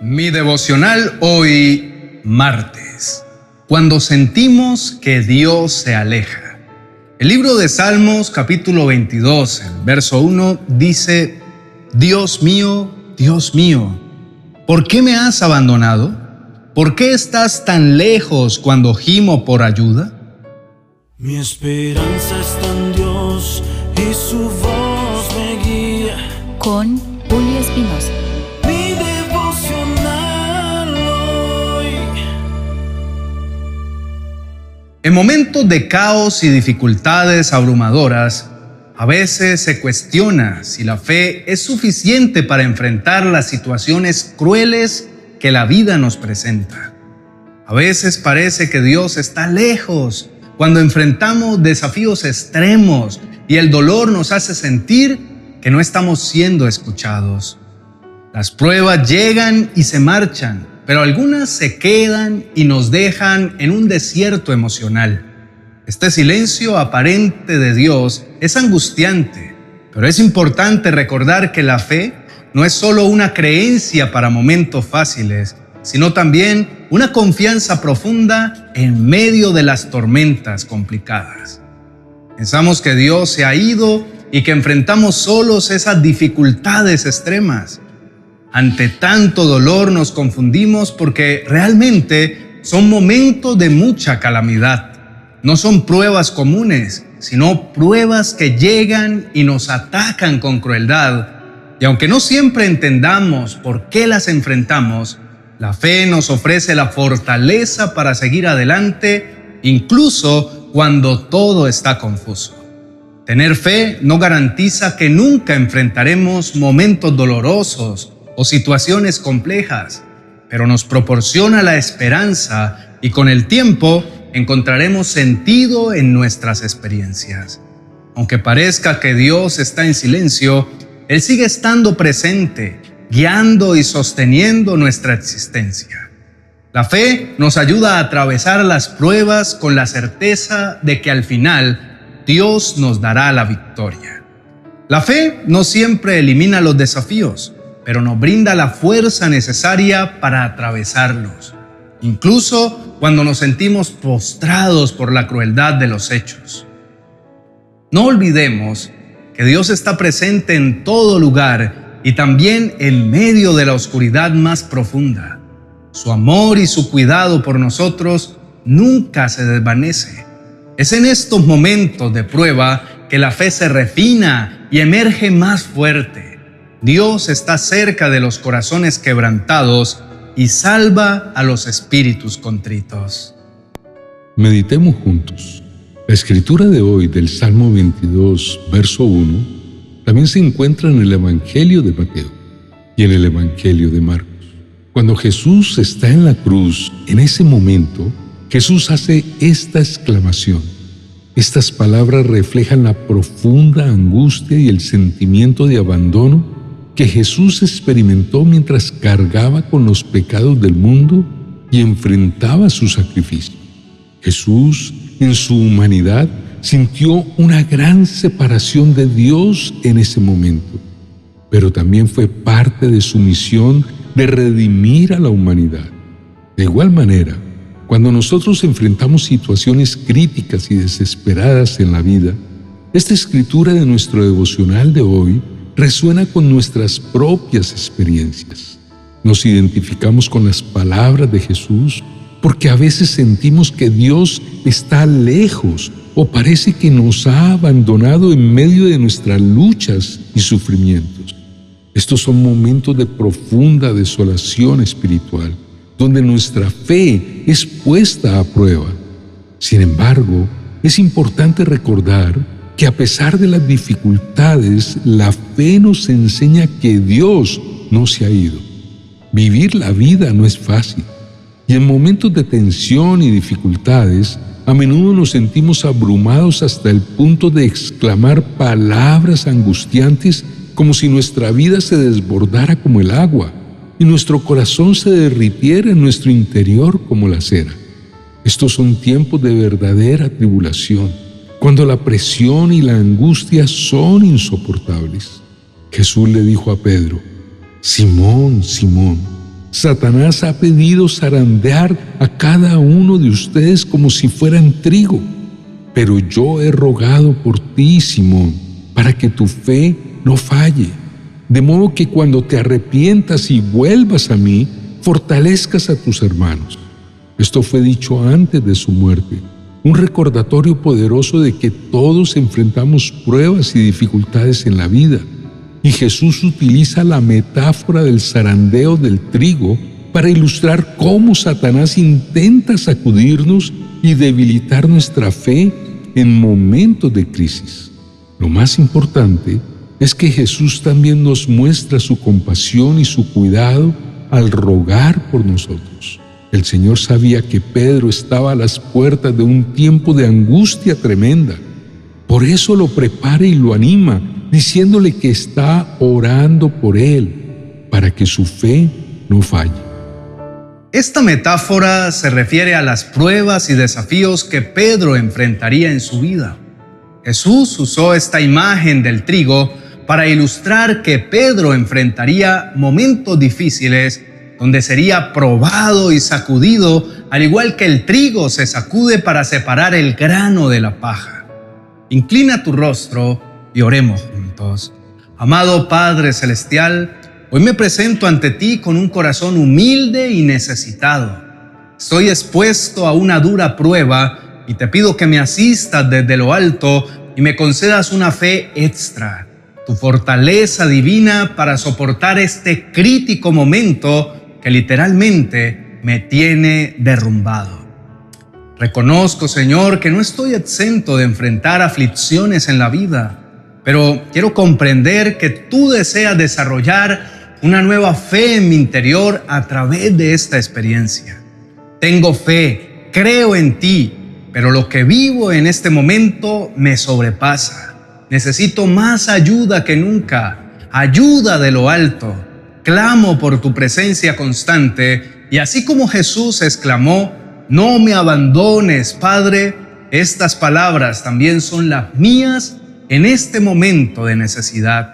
Mi devocional hoy, martes, cuando sentimos que Dios se aleja. El libro de Salmos capítulo 22, verso 1 dice, Dios mío, Dios mío, ¿por qué me has abandonado? ¿Por qué estás tan lejos cuando gimo por ayuda? Mi esperanza está en Dios y su voz me guía. Con Julio Espinosa. En momentos de caos y dificultades abrumadoras, a veces se cuestiona si la fe es suficiente para enfrentar las situaciones crueles que la vida nos presenta. A veces parece que Dios está lejos cuando enfrentamos desafíos extremos y el dolor nos hace sentir que no estamos siendo escuchados. Las pruebas llegan y se marchan, pero algunas se quedan y nos dejan en un desierto emocional. Este silencio aparente de Dios es angustiante, pero es importante recordar que la fe no es solo una creencia para momentos fáciles, sino también una confianza profunda en medio de las tormentas complicadas. Pensamos que Dios se ha ido y que enfrentamos solos esas dificultades extremas. Ante tanto dolor nos confundimos porque realmente son momentos de mucha calamidad. No son pruebas comunes, sino pruebas que llegan y nos atacan con crueldad. Y aunque no siempre entendamos por qué las enfrentamos, la fe nos ofrece la fortaleza para seguir adelante incluso cuando todo está confuso. Tener fe no garantiza que nunca enfrentaremos momentos dolorosos o situaciones complejas, pero nos proporciona la esperanza y con el tiempo encontraremos sentido en nuestras experiencias. Aunque parezca que Dios está en silencio, Él sigue estando presente guiando y sosteniendo nuestra existencia. La fe nos ayuda a atravesar las pruebas con la certeza de que al final Dios nos dará la victoria. La fe no siempre elimina los desafíos, pero nos brinda la fuerza necesaria para atravesarlos, incluso cuando nos sentimos postrados por la crueldad de los hechos. No olvidemos que Dios está presente en todo lugar y también en medio de la oscuridad más profunda. Su amor y su cuidado por nosotros nunca se desvanece. Es en estos momentos de prueba que la fe se refina y emerge más fuerte. Dios está cerca de los corazones quebrantados y salva a los espíritus contritos. Meditemos juntos. La escritura de hoy del Salmo 22, verso 1 también se encuentra en el Evangelio de Mateo y en el Evangelio de Marcos. Cuando Jesús está en la cruz, en ese momento, Jesús hace esta exclamación. Estas palabras reflejan la profunda angustia y el sentimiento de abandono que Jesús experimentó mientras cargaba con los pecados del mundo y enfrentaba su sacrificio. Jesús, en su humanidad, sintió una gran separación de Dios en ese momento, pero también fue parte de su misión de redimir a la humanidad. De igual manera, cuando nosotros enfrentamos situaciones críticas y desesperadas en la vida, esta escritura de nuestro devocional de hoy resuena con nuestras propias experiencias. Nos identificamos con las palabras de Jesús porque a veces sentimos que Dios está lejos o parece que nos ha abandonado en medio de nuestras luchas y sufrimientos. Estos son momentos de profunda desolación espiritual, donde nuestra fe es puesta a prueba. Sin embargo, es importante recordar que a pesar de las dificultades, la fe nos enseña que Dios no se ha ido. Vivir la vida no es fácil. Y en momentos de tensión y dificultades, a menudo nos sentimos abrumados hasta el punto de exclamar palabras angustiantes como si nuestra vida se desbordara como el agua y nuestro corazón se derritiera en nuestro interior como la cera. Estos son tiempos de verdadera tribulación, cuando la presión y la angustia son insoportables. Jesús le dijo a Pedro, Simón, Simón, Satanás ha pedido zarandear a cada uno de ustedes como si fueran trigo. Pero yo he rogado por ti, Simón, para que tu fe no falle. De modo que cuando te arrepientas y vuelvas a mí, fortalezcas a tus hermanos. Esto fue dicho antes de su muerte, un recordatorio poderoso de que todos enfrentamos pruebas y dificultades en la vida y Jesús utiliza la metáfora del zarandeo del trigo para ilustrar cómo Satanás intenta sacudirnos y debilitar nuestra fe en momentos de crisis. Lo más importante es que Jesús también nos muestra su compasión y su cuidado al rogar por nosotros. El Señor sabía que Pedro estaba a las puertas de un tiempo de angustia tremenda. Por eso lo prepara y lo anima diciéndole que está orando por él para que su fe no falle. Esta metáfora se refiere a las pruebas y desafíos que Pedro enfrentaría en su vida. Jesús usó esta imagen del trigo para ilustrar que Pedro enfrentaría momentos difíciles donde sería probado y sacudido, al igual que el trigo se sacude para separar el grano de la paja. Inclina tu rostro y oremos juntos. Amado Padre Celestial, hoy me presento ante ti con un corazón humilde y necesitado. Estoy expuesto a una dura prueba y te pido que me asistas desde lo alto y me concedas una fe extra, tu fortaleza divina para soportar este crítico momento que literalmente me tiene derrumbado. Reconozco, Señor, que no estoy exento de enfrentar aflicciones en la vida pero quiero comprender que tú deseas desarrollar una nueva fe en mi interior a través de esta experiencia. Tengo fe, creo en ti, pero lo que vivo en este momento me sobrepasa. Necesito más ayuda que nunca, ayuda de lo alto. Clamo por tu presencia constante y así como Jesús exclamó, no me abandones, Padre, estas palabras también son las mías en este momento de necesidad.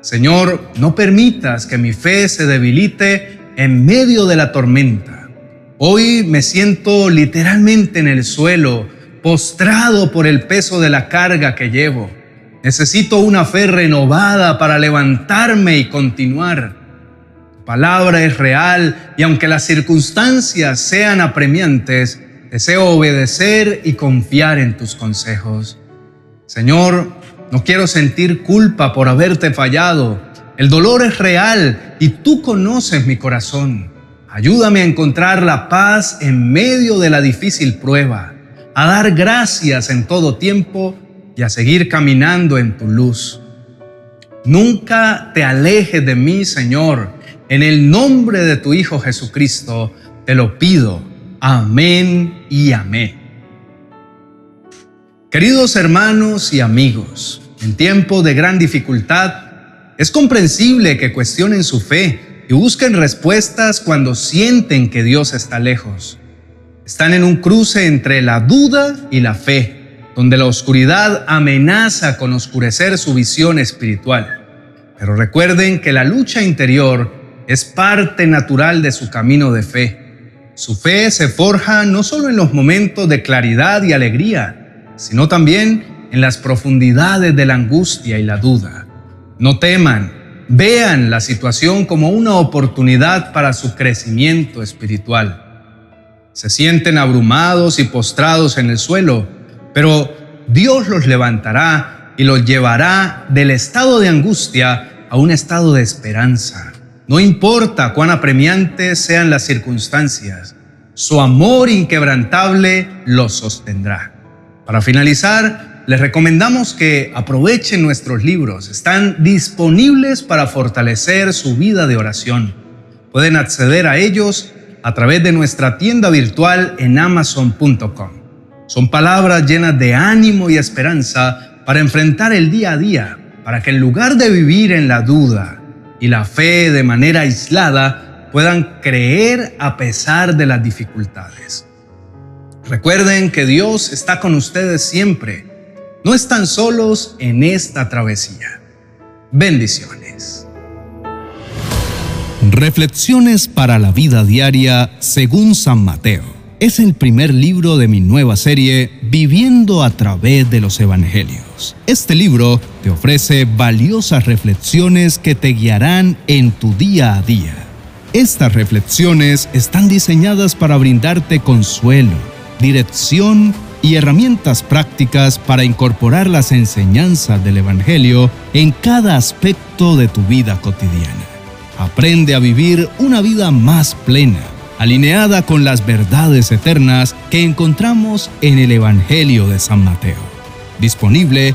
Señor, no permitas que mi fe se debilite en medio de la tormenta. Hoy me siento literalmente en el suelo, postrado por el peso de la carga que llevo. Necesito una fe renovada para levantarme y continuar. Palabra es real y aunque las circunstancias sean apremiantes, deseo obedecer y confiar en tus consejos. Señor, no quiero sentir culpa por haberte fallado. El dolor es real y tú conoces mi corazón. Ayúdame a encontrar la paz en medio de la difícil prueba, a dar gracias en todo tiempo y a seguir caminando en tu luz. Nunca te alejes de mí, Señor. En el nombre de tu Hijo Jesucristo te lo pido. Amén y amén. Queridos hermanos y amigos, en tiempo de gran dificultad, es comprensible que cuestionen su fe y busquen respuestas cuando sienten que Dios está lejos. Están en un cruce entre la duda y la fe, donde la oscuridad amenaza con oscurecer su visión espiritual. Pero recuerden que la lucha interior es parte natural de su camino de fe. Su fe se forja no solo en los momentos de claridad y alegría, sino también en las profundidades de la angustia y la duda. No teman, vean la situación como una oportunidad para su crecimiento espiritual. Se sienten abrumados y postrados en el suelo, pero Dios los levantará y los llevará del estado de angustia a un estado de esperanza. No importa cuán apremiantes sean las circunstancias, su amor inquebrantable los sostendrá. Para finalizar, les recomendamos que aprovechen nuestros libros. Están disponibles para fortalecer su vida de oración. Pueden acceder a ellos a través de nuestra tienda virtual en amazon.com. Son palabras llenas de ánimo y esperanza para enfrentar el día a día, para que en lugar de vivir en la duda y la fe de manera aislada, puedan creer a pesar de las dificultades. Recuerden que Dios está con ustedes siempre. No están solos en esta travesía. Bendiciones. Reflexiones para la vida diaria según San Mateo. Es el primer libro de mi nueva serie Viviendo a través de los Evangelios. Este libro te ofrece valiosas reflexiones que te guiarán en tu día a día. Estas reflexiones están diseñadas para brindarte consuelo, dirección y herramientas prácticas para incorporar las enseñanzas del Evangelio en cada aspecto de tu vida cotidiana. Aprende a vivir una vida más plena, alineada con las verdades eternas que encontramos en el Evangelio de San Mateo. Disponible